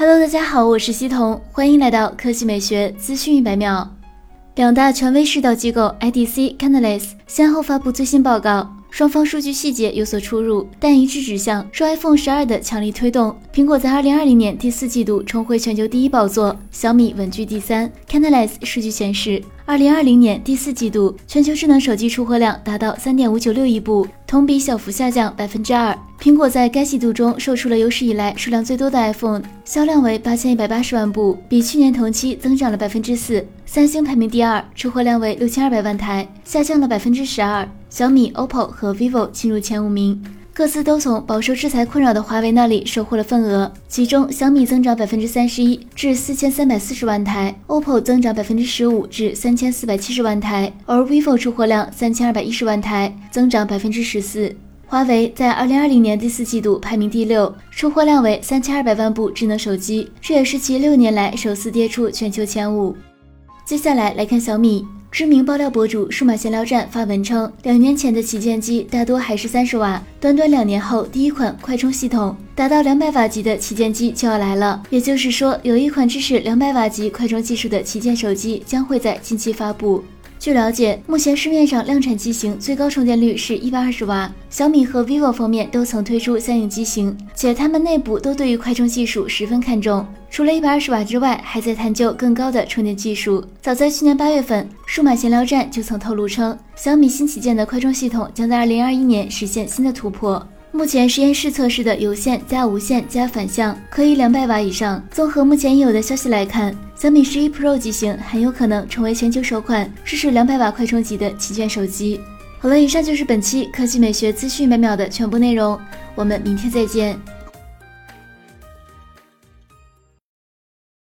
Hello，大家好，我是西彤，欢迎来到科技美学资讯一百秒。两大权威市道机构 IDC、Canalys 先后发布最新报告。双方数据细节有所出入，但一致指向受 iPhone 十二的强力推动，苹果在二零二零年第四季度重回全球第一宝座，小米稳居第三。Canalys 数据显示，二零二零年第四季度全球智能手机出货量达到三点五九六亿部，同比小幅下降百分之二。苹果在该季度中售出了有史以来数量最多的 iPhone，销量为八千一百八十万部，比去年同期增长了百分之四。三星排名第二，出货量为六千二百万台，下降了百分之十二。小米、OPPO 和 vivo 进入前五名，各自都从饱受制裁困扰的华为那里收获了份额。其中，小米增长百分之三十一，至四千三百四十万台；OPPO 增长百分之十五，至三千四百七十万台；而 vivo 出货量三千二百一十万台，增长百分之十四。华为在二零二零年第四季度排名第六，出货量为三千二百万部智能手机，这也是其六年来首次跌出全球前五。接下来来看小米。知名爆料博主数码闲聊站发文称，两年前的旗舰机大多还是三十瓦，短短两年后，第一款快充系统达到两百瓦级的旗舰机就要来了。也就是说，有一款支持两百瓦级快充技术的旗舰手机将会在近期发布。据了解，目前市面上量产机型最高充电率是一百二十瓦。小米和 vivo 方面都曾推出相应机型，且他们内部都对于快充技术十分看重。除了一百二十瓦之外，还在探究更高的充电技术。早在去年八月份，数码闲聊站就曾透露称，小米新旗舰的快充系统将在二零二一年实现新的突破。目前实验室测试的有线加无线加反向可以两百瓦以上。综合目前已有的消息来看，小米十一 Pro 机型很有可能成为全球首款支持两百瓦快充级的旗舰手机。好了，以上就是本期科技美学资讯每秒的全部内容，我们明天再见。